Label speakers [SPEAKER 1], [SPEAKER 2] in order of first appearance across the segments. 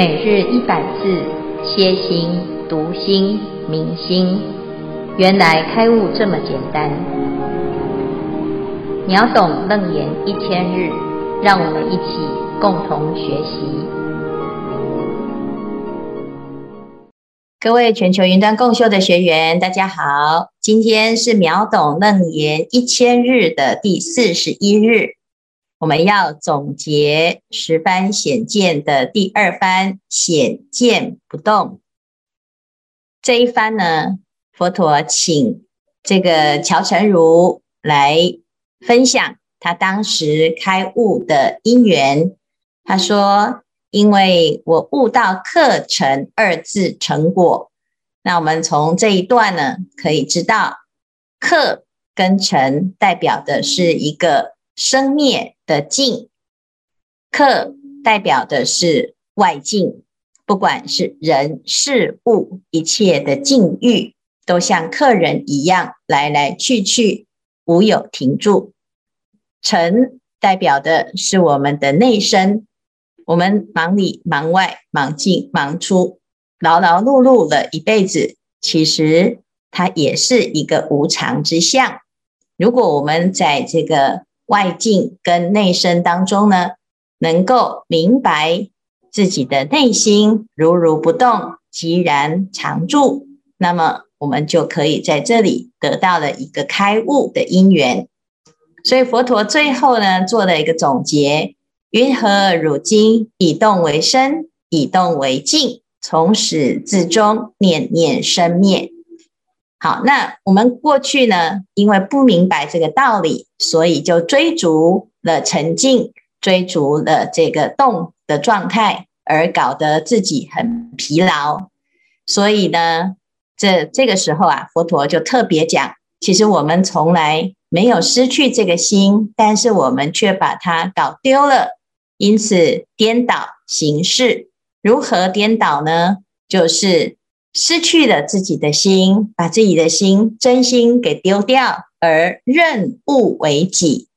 [SPEAKER 1] 每日一百字，歇心、读心、明心，原来开悟这么简单。秒懂楞严一千日，让我们一起共同学习。各位全球云端共修的学员，大家好，今天是秒懂楞严一千日的第四十一日。我们要总结十番显见的第二番显见不动。这一番呢，佛陀请这个乔成如来分享他当时开悟的因缘。他说：“因为我悟到客成二字成果。”那我们从这一段呢，可以知道客跟成代表的是一个。生灭的境，客代表的是外境，不管是人事物，一切的境遇，都像客人一样来来去去，无有停住。成代表的是我们的内身，我们忙里忙外，忙进忙出，劳劳碌碌了一辈子，其实它也是一个无常之相。如果我们在这个外境跟内身当中呢，能够明白自己的内心如如不动，即然常住，那么我们就可以在这里得到了一个开悟的因缘。所以佛陀最后呢，做了一个总结：云何汝今以动为身，以动为静，从始至终，念念生灭。好，那我们过去呢，因为不明白这个道理，所以就追逐了沉静，追逐了这个动的状态，而搞得自己很疲劳。所以呢，这这个时候啊，佛陀就特别讲，其实我们从来没有失去这个心，但是我们却把它搞丢了，因此颠倒形式。如何颠倒呢？就是。失去了自己的心，把自己的心真心给丢掉，而认物为己，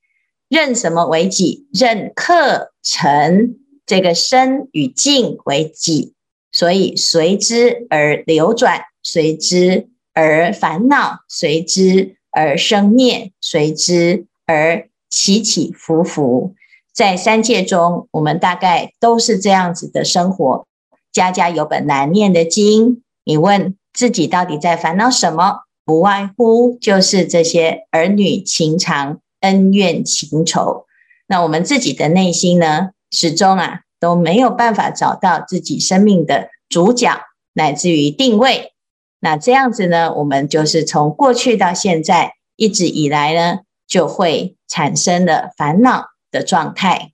[SPEAKER 1] 认什么为己？认课程这个身与境为己，所以随之而流转，随之而烦恼，随之而生灭，随之而起起伏伏。在三界中，我们大概都是这样子的生活。家家有本难念的经。你问自己到底在烦恼什么？不外乎就是这些儿女情长、恩怨情仇。那我们自己的内心呢，始终啊都没有办法找到自己生命的主角，乃至于定位。那这样子呢，我们就是从过去到现在一直以来呢，就会产生了烦恼的状态。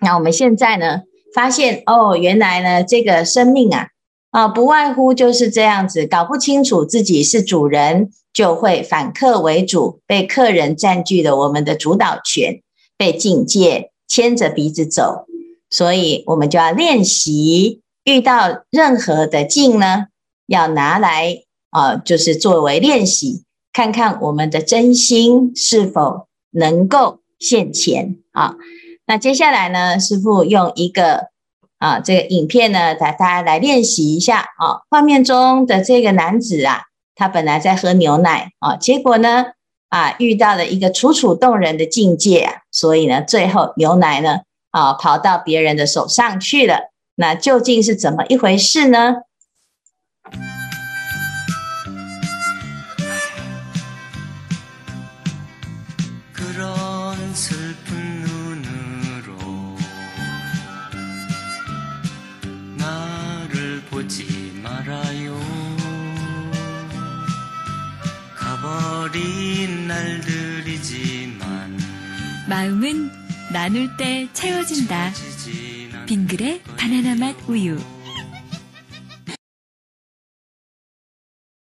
[SPEAKER 1] 那我们现在呢，发现哦，原来呢，这个生命啊。啊，不外乎就是这样子，搞不清楚自己是主人，就会反客为主，被客人占据了我们的主导权，被境界牵着鼻子走。所以，我们就要练习，遇到任何的境呢，要拿来啊，就是作为练习，看看我们的真心是否能够现前啊。那接下来呢，师父用一个。啊，这个影片呢，带大家来练习一下啊。画面中的这个男子啊，他本来在喝牛奶啊，结果呢，啊，遇到了一个楚楚动人的境界啊，所以呢，最后牛奶呢，啊，跑到别人的手上去了。那究竟是怎么一回事呢？
[SPEAKER 2] 마음은 나눌 때 채워진 다.
[SPEAKER 3] 빙글
[SPEAKER 2] 의바나나 맛 우유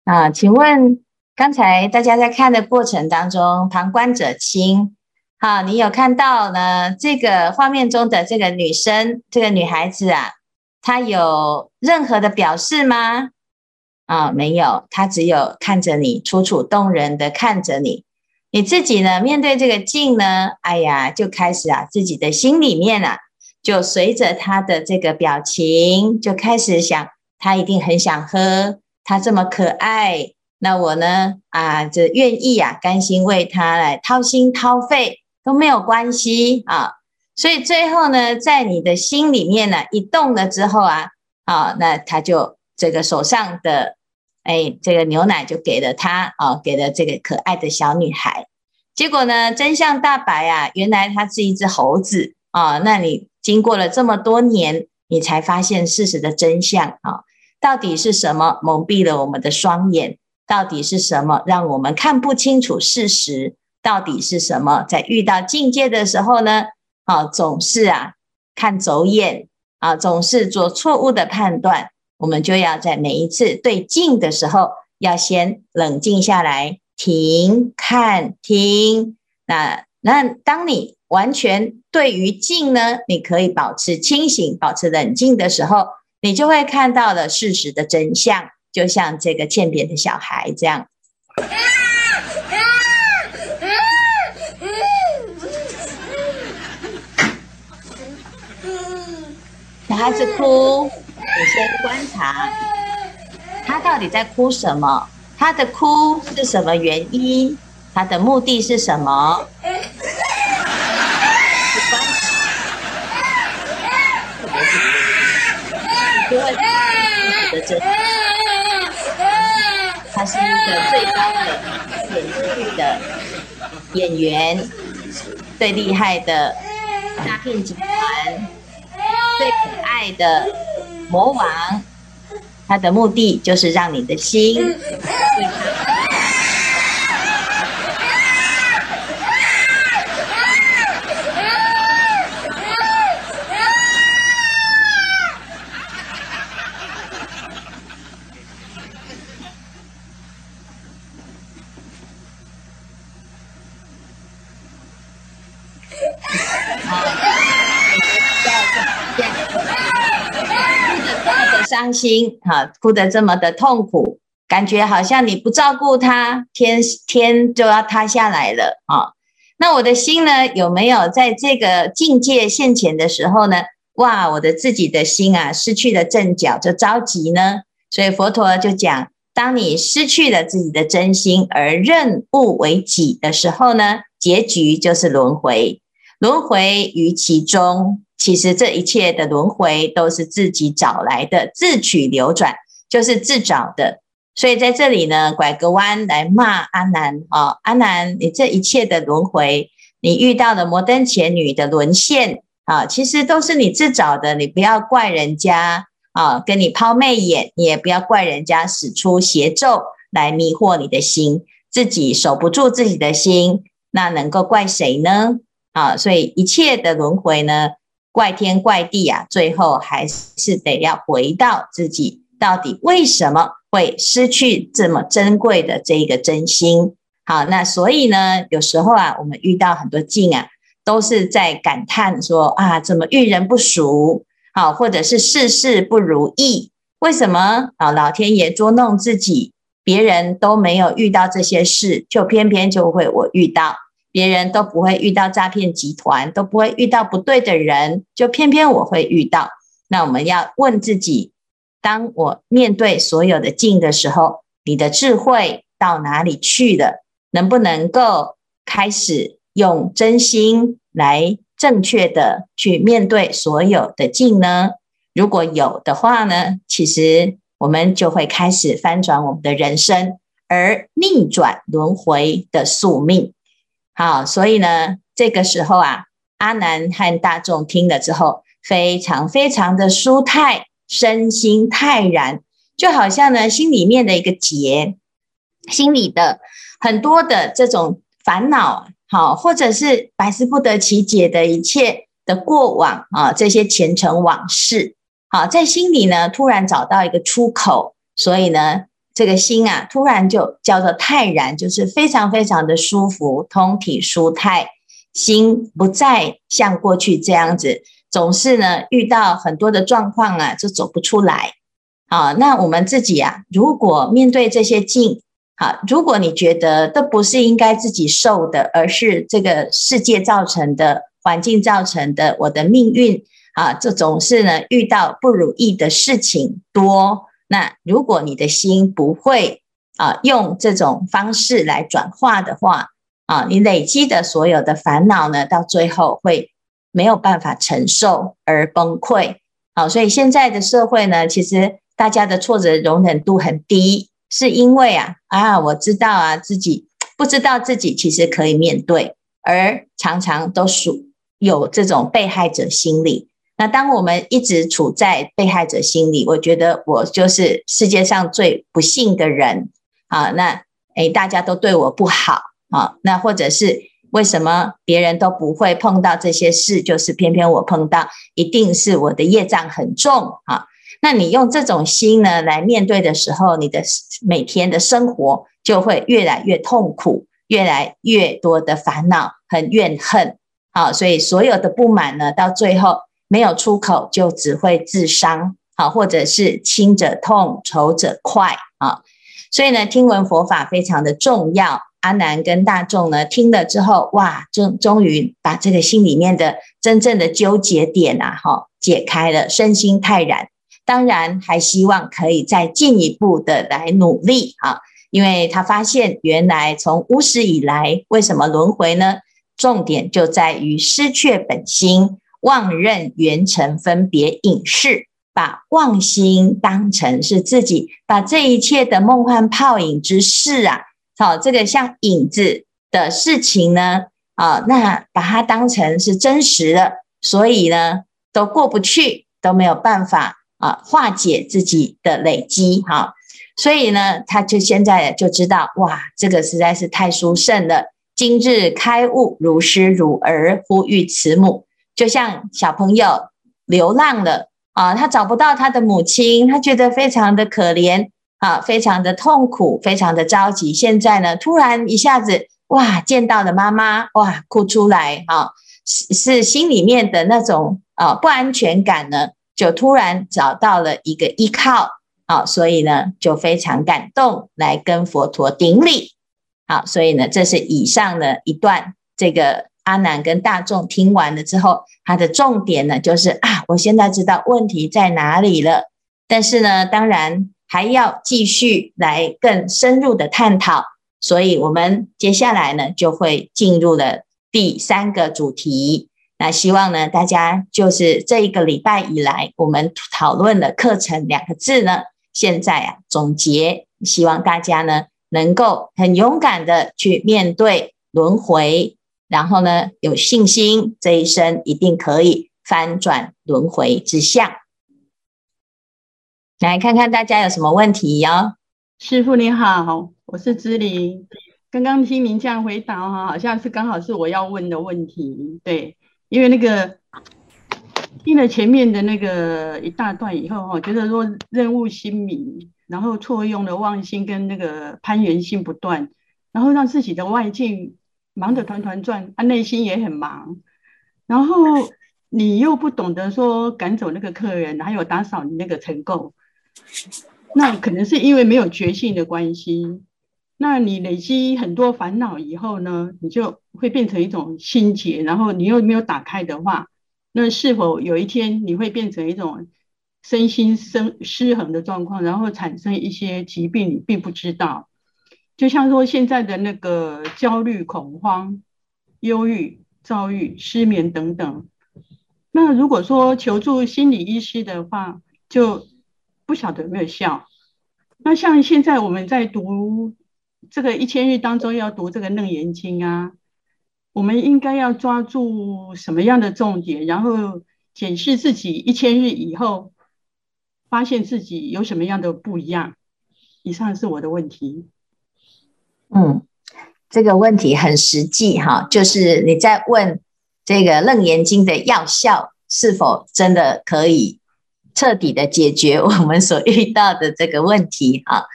[SPEAKER 1] 啊，请问刚才大家在看的过程当中，旁观者清，好，你有看到呢？这个画面中的这个女生，这个女孩子啊，她有任何的表示吗？啊，没有，她只有看着你，楚楚动人的看着你。你自己呢，面对这个境呢，哎呀，就开始啊，自己的心里面啊，就随着他的这个表情，就开始想，他一定很想喝，他这么可爱，那我呢，啊，这愿意啊，甘心为他来掏心掏肺都没有关系啊。所以最后呢，在你的心里面呢，一动了之后啊，啊，那他就这个手上的，哎，这个牛奶就给了他啊，给了这个可爱的小女孩。结果呢，真相大白啊，原来它是一只猴子啊。那你经过了这么多年，你才发现事实的真相啊。到底是什么蒙蔽了我们的双眼？到底是什么让我们看不清楚事实？到底是什么在遇到境界的时候呢？啊，总是啊看走眼啊，总是做错误的判断。我们就要在每一次对境的时候，要先冷静下来。停，看，停。那那，当你完全对于境呢，你可以保持清醒、保持冷静的时候，你就会看到了事实的真相。就像这个欠扁的小孩这样，小孩子哭，你先观察他到底在哭什么。他的哭是什么原因？他的目的是什么？因为他是一个最高的演剧的演员，最厉害的诈骗集团，最可爱的魔王。他的目的就是让你的心伤心哈，哭得这么的痛苦，感觉好像你不照顾他，天天就要塌下来了啊！那我的心呢，有没有在这个境界现前的时候呢？哇，我的自己的心啊，失去了阵脚就着急呢。所以佛陀就讲，当你失去了自己的真心而认物为己的时候呢，结局就是轮回，轮回于其中。其实这一切的轮回都是自己找来的，自取流转就是自找的。所以在这里呢，拐个弯来骂阿南啊，阿南，你这一切的轮回，你遇到的摩登前女的沦陷啊，其实都是你自找的。你不要怪人家啊，跟你抛媚眼，你也不要怪人家使出邪咒来迷惑你的心，自己守不住自己的心，那能够怪谁呢？啊，所以一切的轮回呢。怪天怪地啊，最后还是得要回到自己，到底为什么会失去这么珍贵的这一个真心？好，那所以呢，有时候啊，我们遇到很多境啊，都是在感叹说啊，怎么遇人不淑？好，或者是事事不如意？为什么啊？老天爷捉弄自己，别人都没有遇到这些事，就偏偏就会我遇到。别人都不会遇到诈骗集团，都不会遇到不对的人，就偏偏我会遇到。那我们要问自己：当我面对所有的境的时候，你的智慧到哪里去了？能不能够开始用真心来正确的去面对所有的境呢？如果有的话呢，其实我们就会开始翻转我们的人生，而逆转轮回的宿命。好，所以呢，这个时候啊，阿难和大众听了之后，非常非常的舒泰，身心泰然，就好像呢，心里面的一个结，心里的很多的这种烦恼，好，或者是百思不得其解的一切的过往啊，这些前尘往事，好，在心里呢，突然找到一个出口，所以呢。这个心啊，突然就叫做泰然，就是非常非常的舒服，通体舒泰，心不再像过去这样子，总是呢遇到很多的状况啊，就走不出来。好，那我们自己啊，如果面对这些境，好，如果你觉得都不是应该自己受的，而是这个世界造成的、环境造成的，我的命运啊，这总是呢遇到不如意的事情多。那如果你的心不会啊用这种方式来转化的话，啊，你累积的所有的烦恼呢，到最后会没有办法承受而崩溃。好，所以现在的社会呢，其实大家的挫折容忍度很低，是因为啊啊，我知道啊自己不知道自己其实可以面对，而常常都属有这种被害者心理。那当我们一直处在被害者心里，我觉得我就是世界上最不幸的人啊。那诶，大家都对我不好啊。那或者是为什么别人都不会碰到这些事，就是偏偏我碰到，一定是我的业障很重啊。那你用这种心呢来面对的时候，你的每天的生活就会越来越痛苦，越来越多的烦恼，很怨恨。好，所以所有的不满呢，到最后。没有出口，就只会自伤，好，或者是亲者痛，仇者快啊。所以呢，听闻佛法非常的重要。阿难跟大众呢，听了之后，哇，终终于把这个心里面的真正的纠结点啊，哈，解开了，身心泰然。当然，还希望可以再进一步的来努力啊，因为他发现原来从无始以来，为什么轮回呢？重点就在于失却本心。妄认缘成分别影视，把妄心当成是自己，把这一切的梦幻泡影之事啊，好，这个像影子的事情呢，啊，那把它当成是真实的，所以呢，都过不去，都没有办法啊化解自己的累积，哈，所以呢，他就现在就知道，哇，这个实在是太殊胜了，今日开悟，如师如儿，呼吁慈母。就像小朋友流浪了啊，他找不到他的母亲，他觉得非常的可怜啊，非常的痛苦，非常的着急。现在呢，突然一下子哇，见到了妈妈，哇，哭出来啊，是是心里面的那种啊不安全感呢，就突然找到了一个依靠啊，所以呢，就非常感动，来跟佛陀顶礼。好，所以呢，这是以上的一段这个。阿难跟大众听完了之后，他的重点呢，就是啊，我现在知道问题在哪里了。但是呢，当然还要继续来更深入的探讨。所以，我们接下来呢，就会进入了第三个主题。那希望呢，大家就是这一个礼拜以来，我们讨论的课程两个字呢，现在啊总结，希望大家呢能够很勇敢的去面对轮回。然后呢，有信心，这一生一定可以翻转轮回之相。来看看大家有什么问题哟、哦？
[SPEAKER 4] 师傅你好，我是芝玲。刚刚听您这样回答哈，好像是刚好是我要问的问题。对，因为那个听了前面的那个一大段以后哈，觉得说任务心迷，然后错用了妄心跟那个攀缘心不断，然后让自己的外境。忙得团团转，他、内心也很忙，然后你又不懂得说赶走那个客人，还有打扫你那个尘垢，那可能是因为没有觉性的关系。那你累积很多烦恼以后呢，你就会变成一种心结，然后你又没有打开的话，那是否有一天你会变成一种身心生失衡的状况，然后产生一些疾病，你并不知道。就像说现在的那个焦虑、恐慌、忧郁、躁郁、失眠等等，那如果说求助心理医师的话，就不晓得有没有效。那像现在我们在读这个一千日当中要读这个《楞严经》啊，我们应该要抓住什么样的重点，然后检视自己一千日以后，发现自己有什么样的不一样。以上是我的问题。
[SPEAKER 1] 嗯，这个问题很实际哈，就是你在问这个《楞严经》的药效是否真的可以彻底的解决我们所遇到的这个问题哈？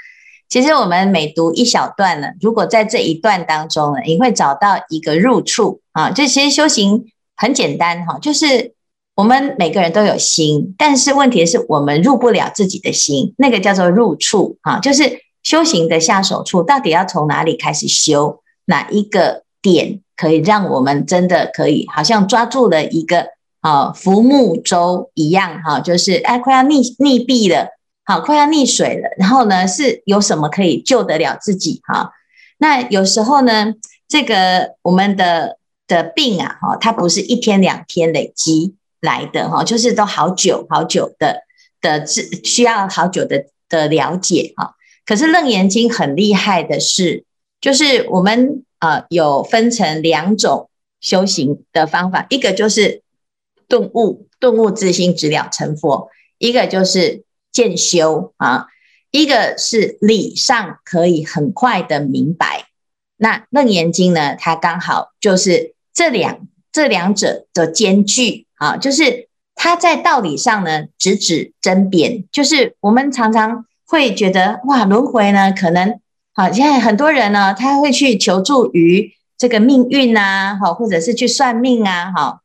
[SPEAKER 1] 其实我们每读一小段呢，如果在这一段当中呢，你会找到一个入处啊。就其实修行很简单哈，就是我们每个人都有心，但是问题是我们入不了自己的心，那个叫做入处啊，就是。修行的下手处到底要从哪里开始修？哪一个点可以让我们真的可以好像抓住了一个啊浮木舟一样哈，就是哎快要溺溺毙了，好快要溺水了，然后呢是有什么可以救得了自己哈？那有时候呢，这个我们的的病啊哈，它不是一天两天累积来的哈，就是都好久好久的的治，需要好久的的了解哈。可是楞严经很厉害的是，就是我们呃有分成两种修行的方法，一个就是顿悟，顿悟自心直了成佛；一个就是渐修啊，一个是理上可以很快的明白。那楞严经呢，它刚好就是这两这两者的兼具啊，就是它在道理上呢直指针砭，就是我们常常。会觉得哇，轮回呢，可能好，现在很多人呢，他会去求助于这个命运啊，哈，或者是去算命啊，哈，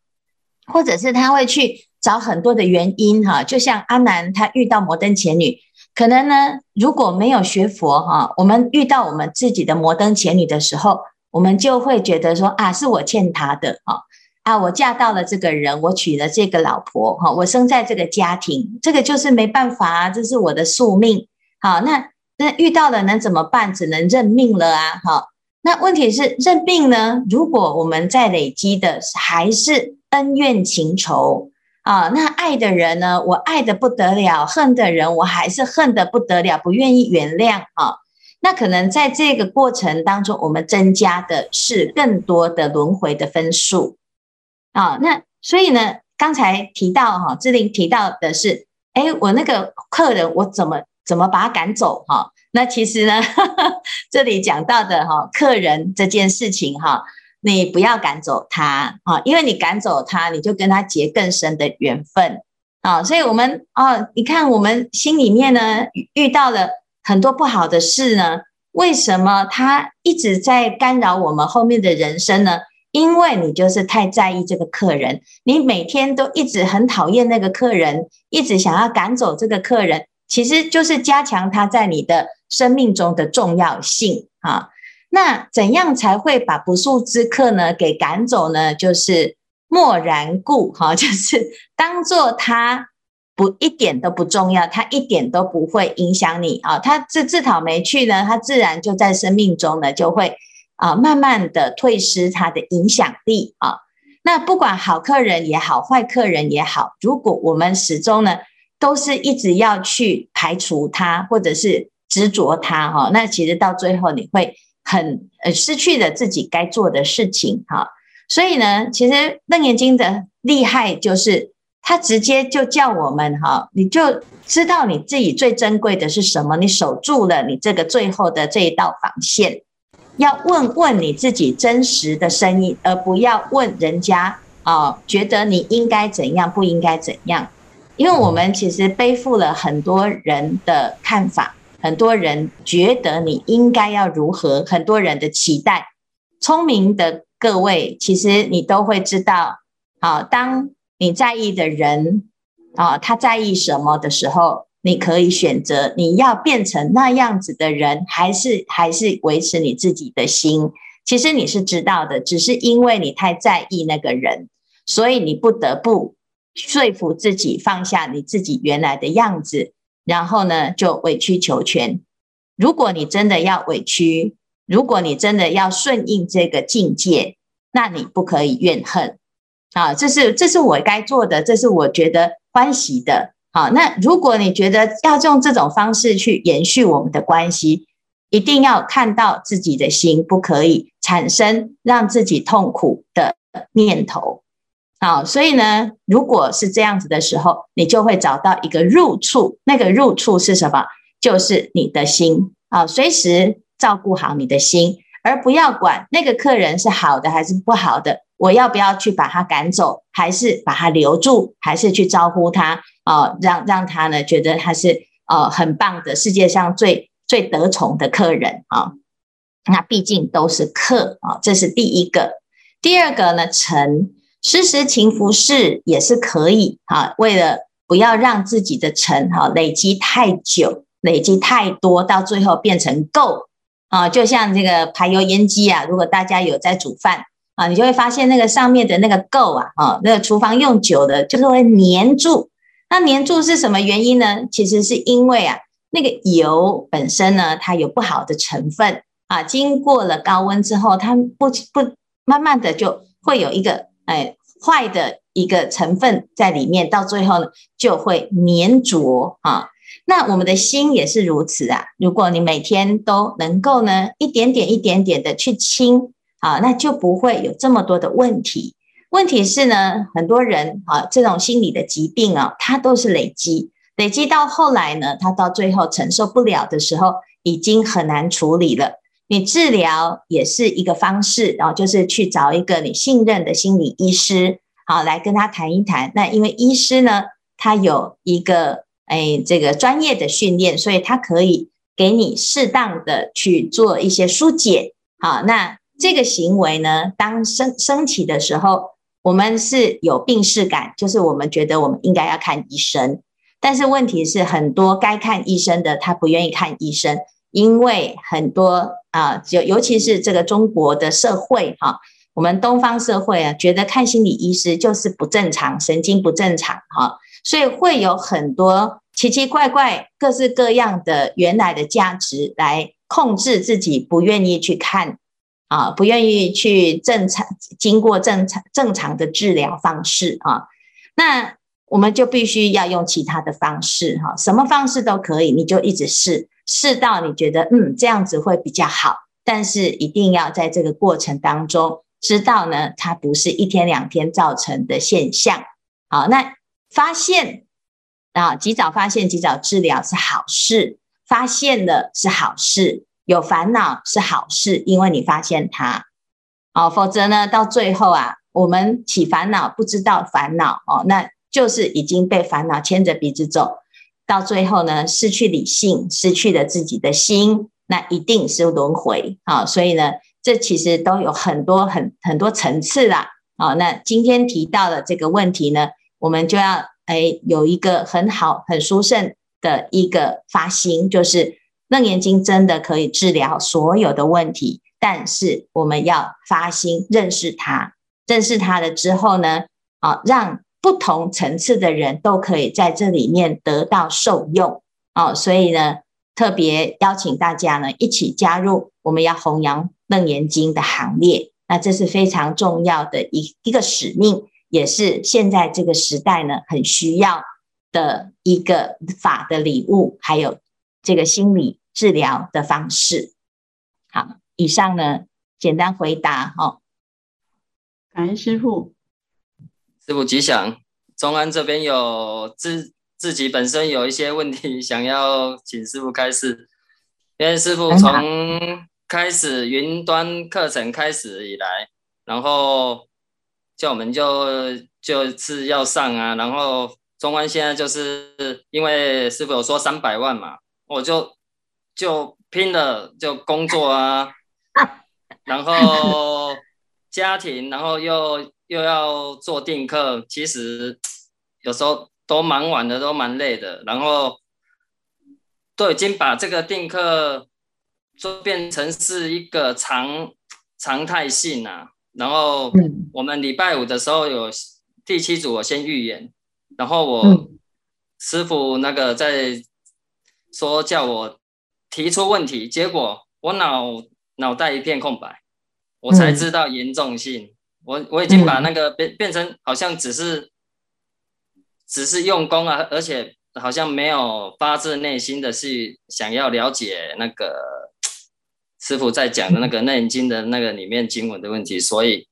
[SPEAKER 1] 或者是他会去找很多的原因，哈，就像阿南他遇到摩登前女，可能呢，如果没有学佛，哈，我们遇到我们自己的摩登前女的时候，我们就会觉得说啊，是我欠他的，哈。啊，我嫁到了这个人，我娶了这个老婆，哈，我生在这个家庭，这个就是没办法，这是我的宿命。好，那那遇到了能怎么办？只能认命了啊！好，那问题是认命呢？如果我们在累积的还是恩怨情仇啊，那爱的人呢，我爱的不得了；恨的人，我还是恨的不得了，不愿意原谅啊。那可能在这个过程当中，我们增加的是更多的轮回的分数啊。那所以呢，刚才提到哈，志玲提到的是，哎，我那个客人，我怎么？怎么把他赶走？哈，那其实呢，呵 呵这里讲到的哈，客人这件事情哈，你不要赶走他啊，因为你赶走他，你就跟他结更深的缘分啊。所以，我们哦，你看我们心里面呢，遇到了很多不好的事呢，为什么他一直在干扰我们后面的人生呢？因为你就是太在意这个客人，你每天都一直很讨厌那个客人，一直想要赶走这个客人。其实就是加强他在你的生命中的重要性啊。那怎样才会把不速之客呢给赶走呢？就是默然故哈，就是当做他不一点都不重要，他一点都不会影响你啊。他自自讨没趣呢，他自然就在生命中呢就会啊慢慢的退失他的影响力啊。那不管好客人也好，坏客人也好，如果我们始终呢。都是一直要去排除它，或者是执着它，哈，那其实到最后你会很呃失去了自己该做的事情，哈。所以呢，其实楞严经的厉害就是它直接就叫我们，哈，你就知道你自己最珍贵的是什么，你守住了你这个最后的这一道防线，要问问你自己真实的声音，而不要问人家啊，觉得你应该怎样，不应该怎样。因为我们其实背负了很多人的看法，很多人觉得你应该要如何，很多人的期待。聪明的各位，其实你都会知道，啊，当你在意的人，啊，他在意什么的时候，你可以选择你要变成那样子的人，还是 还是维持你自己的心。其实你是知道的，只是因为你太在意那个人，所以你不得不。说服自己放下你自己原来的样子，然后呢，就委曲求全。如果你真的要委屈，如果你真的要顺应这个境界，那你不可以怨恨啊！这是这是我该做的，这是我觉得欢喜的。好，那如果你觉得要用这种方式去延续我们的关系，一定要看到自己的心，不可以产生让自己痛苦的念头。好，所以呢，如果是这样子的时候，你就会找到一个入处。那个入处是什么？就是你的心啊，随时照顾好你的心，而不要管那个客人是好的还是不好的。我要不要去把他赶走，还是把他留住，还是去招呼他啊？让让他呢觉得他是呃很棒的，世界上最最得宠的客人啊。那毕竟都是客啊，这是第一个。第二个呢，成。施食勤拂拭也是可以哈，为了不要让自己的尘哈累积太久，累积太多，到最后变成垢啊，就像这个排油烟机啊，如果大家有在煮饭啊，你就会发现那个上面的那个垢啊，啊，那个厨房用久了就是会粘住。那粘住是什么原因呢？其实是因为啊，那个油本身呢，它有不好的成分啊，经过了高温之后，它不不慢慢的就会有一个哎坏的一个成分在里面，到最后呢就会粘着啊。那我们的心也是如此啊，如果你每天都能够呢一点点一点点的去清啊，那就不会有这么多的问题。问题是呢，很多人啊，这种心理的疾病啊，它都是累积，累积到后来呢，它到最后承受不了的时候，已经很难处理了。你治疗也是一个方式，然后就是去找一个你信任的心理医师，好，来跟他谈一谈。那因为医师呢，他有一个哎这个专业的训练，所以他可以给你适当的去做一些疏解。好，那这个行为呢，当升升起的时候。我们是有病识感，就是我们觉得我们应该要看医生，但是问题是很多该看医生的他不愿意看医生，因为很多啊，尤尤其是这个中国的社会哈，我们东方社会啊，觉得看心理医师就是不正常，神经不正常哈，所以会有很多奇奇怪怪、各式各样的原来的价值来控制自己，不愿意去看。啊，不愿意去正常经过正常正常的治疗方式啊，那我们就必须要用其他的方式哈，什么方式都可以，你就一直试，试到你觉得嗯这样子会比较好，但是一定要在这个过程当中知道呢，它不是一天两天造成的现象。好，那发现啊，及早发现及早治疗是好事，发现了是好事。有烦恼是好事，因为你发现它，哦，否则呢，到最后啊，我们起烦恼不知道烦恼哦，那就是已经被烦恼牵着鼻子走，到最后呢，失去理性，失去了自己的心，那一定是轮回啊，所以呢，这其实都有很多很很多层次啦。啊，那今天提到的这个问题呢，我们就要哎有一个很好很殊胜的一个发心，就是。楞严经真的可以治疗所有的问题，但是我们要发心认识它，认识它了之后呢，啊，让不同层次的人都可以在这里面得到受用，哦，所以呢，特别邀请大家呢一起加入我们要弘扬楞严经的行列，那这是非常重要的一一个使命，也是现在这个时代呢很需要的一个法的礼物，还有这个心理。治疗的方式，好，以上呢简单回答哈。
[SPEAKER 4] 感恩师父，
[SPEAKER 5] 师傅吉祥。中安这边有自自己本身有一些问题，想要请师傅开示。因为师傅从开始云端课程开始以来，然后叫我们就就是要上啊，然后中安现在就是因为师傅有说三百万嘛，我就。就拼了，就工作啊，然后家庭，然后又又要做定课，其实有时候都蛮晚的，都蛮累的。然后都已经把这个定课做变成是一个常常态性啊。然后我们礼拜五的时候有第七组，我先预演，然后我师傅那个在说叫我。提出问题，结果我脑脑袋一片空白，我才知道严重性。嗯、我我已经把那个变变成好像只是只是用功啊，而且好像没有发自内心的去想要了解那个师傅在讲的那个 《内经》的那个里面经文的问题，所以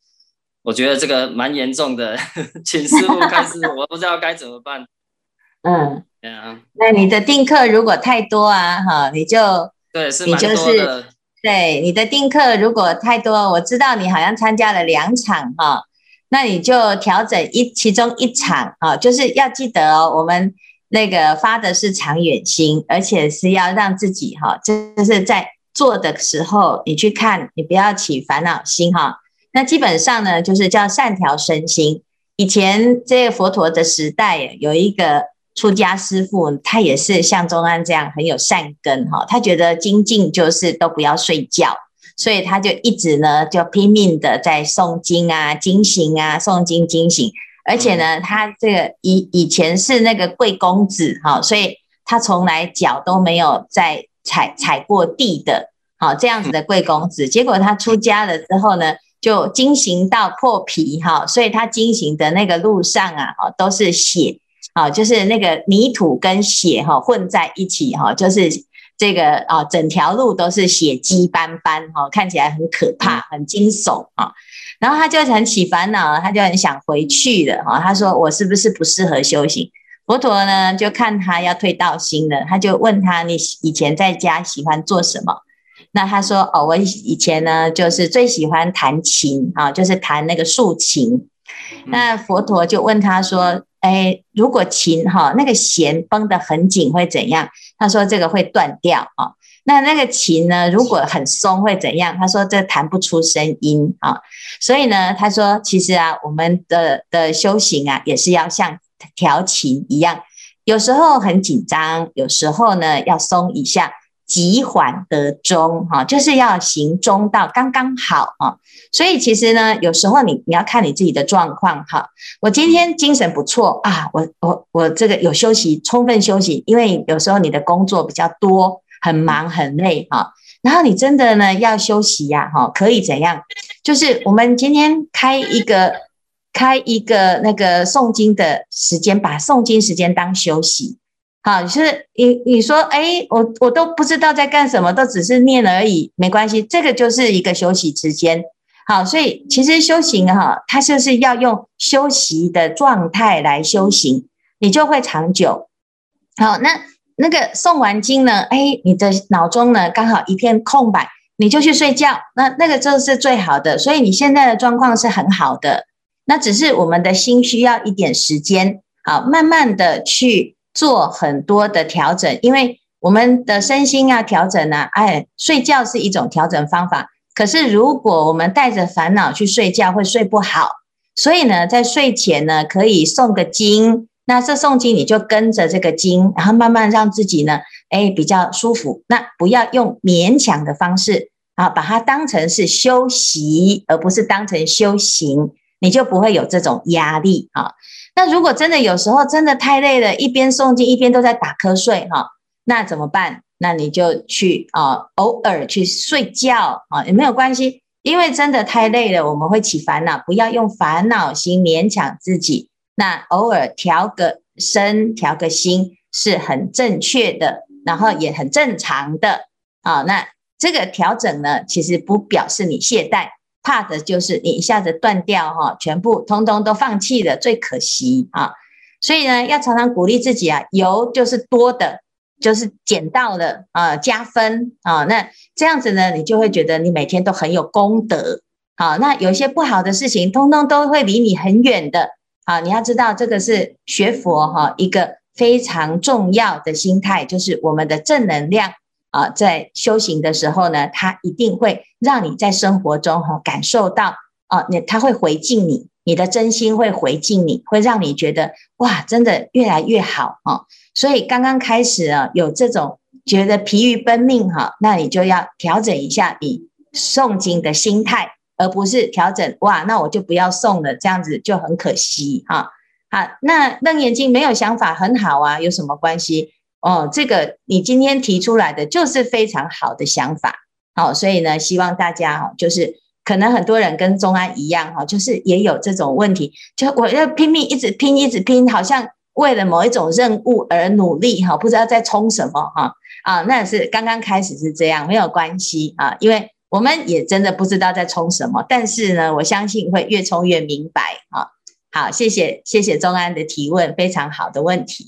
[SPEAKER 5] 我觉得这个蛮严重的，请师傅开示，我不知道该怎么办。
[SPEAKER 1] 嗯。Yeah. 那你的定课如果太多啊，哈，你就
[SPEAKER 5] 对，是
[SPEAKER 1] 你就是对你的订课如果太多，我知道你好像参加了两场哈，那你就调整一其中一场啊，就是要记得哦，我们那个发的是长远心，而且是要让自己哈，就是在做的时候你去看，你不要起烦恼心哈。那基本上呢，就是叫善调身心。以前这个佛陀的时代有一个。出家师父，他也是像中安这样很有善根哈，他觉得精进就是都不要睡觉，所以他就一直呢就拼命的在诵经啊、经行啊、诵经经行，而且呢，他这个以以前是那个贵公子哈，所以他从来脚都没有在踩踩过地的，好这样子的贵公子，结果他出家了之后呢，就经行到破皮哈，所以他经行的那个路上啊，哦都是血，啊就是那个泥土跟血哈混在一起哈，就是。这个啊，整条路都是血迹斑斑，哈，看起来很可怕，很惊悚啊。然后他就很起烦恼，他就很想回去了，哈。他说：“我是不是不适合修行？”佛陀呢，就看他要退道心了，他就问他：“你以前在家喜欢做什么？”那他说：“哦，我以前呢，就是最喜欢弹琴啊，就是弹那个竖琴。”那佛陀就问他说：“哎，如果琴哈那个弦绷得很紧会怎样？”他说这个会断掉啊。那那个琴呢，如果很松会怎样？他说这弹不出声音啊。所以呢，他说其实啊，我们的的修行啊，也是要像调琴一样，有时候很紧张，有时候呢要松一下。急缓得中，哈，就是要行中道，刚刚好啊。所以其实呢，有时候你你要看你自己的状况，哈。我今天精神不错啊，我我我这个有休息，充分休息，因为有时候你的工作比较多，很忙很累哈。然后你真的呢要休息呀，哈，可以怎样？就是我们今天开一个开一个那个诵经的时间，把诵经时间当休息。好，就是你你说，哎，我我都不知道在干什么，都只是念而已，没关系，这个就是一个休息时间。好，所以其实修行哈，它就是要用休息的状态来修行，你就会长久。好，那那个诵完经呢，哎，你的脑中呢刚好一片空白，你就去睡觉，那那个就是最好的。所以你现在的状况是很好的，那只是我们的心需要一点时间，好，慢慢的去。做很多的调整，因为我们的身心要调整呢、啊。哎，睡觉是一种调整方法，可是如果我们带着烦恼去睡觉，会睡不好。所以呢，在睡前呢，可以诵个经。那这诵经，你就跟着这个经，然后慢慢让自己呢，哎，比较舒服。那不要用勉强的方式啊，把它当成是休息，而不是当成修行，你就不会有这种压力啊。那如果真的有时候真的太累了，一边诵经一边都在打瞌睡哈，那怎么办？那你就去啊，偶尔去睡觉啊，也没有关系，因为真的太累了，我们会起烦恼，不要用烦恼心勉强自己。那偶尔调个身，调个心是很正确的，然后也很正常的啊。那这个调整呢，其实不表示你懈怠。怕的就是你一下子断掉哈，全部通通都放弃了，最可惜啊！所以呢，要常常鼓励自己啊，有就是多的，就是捡到了啊，加分啊。那这样子呢，你就会觉得你每天都很有功德。好，那有一些不好的事情，通通都会离你很远的。好，你要知道这个是学佛哈一个非常重要的心态，就是我们的正能量。啊，在修行的时候呢，他一定会让你在生活中哈感受到啊，你他会回敬你，你的真心会回敬你，会让你觉得哇，真的越来越好啊。所以刚刚开始啊，有这种觉得疲于奔命哈，那你就要调整一下你诵经的心态，而不是调整哇，那我就不要诵了，这样子就很可惜哈。好，那楞眼睛没有想法很好啊，有什么关系？哦，这个你今天提出来的就是非常好的想法，好，所以呢，希望大家哈，就是可能很多人跟宗安一样哈，就是也有这种问题，就我要拼命一直拼，一直拼，好像为了某一种任务而努力哈，不知道在冲什么哈啊，那是刚刚开始是这样，没有关系啊，因为我们也真的不知道在冲什么，但是呢，我相信会越冲越明白啊。好，谢谢谢谢宗安的提问，非常好的问题。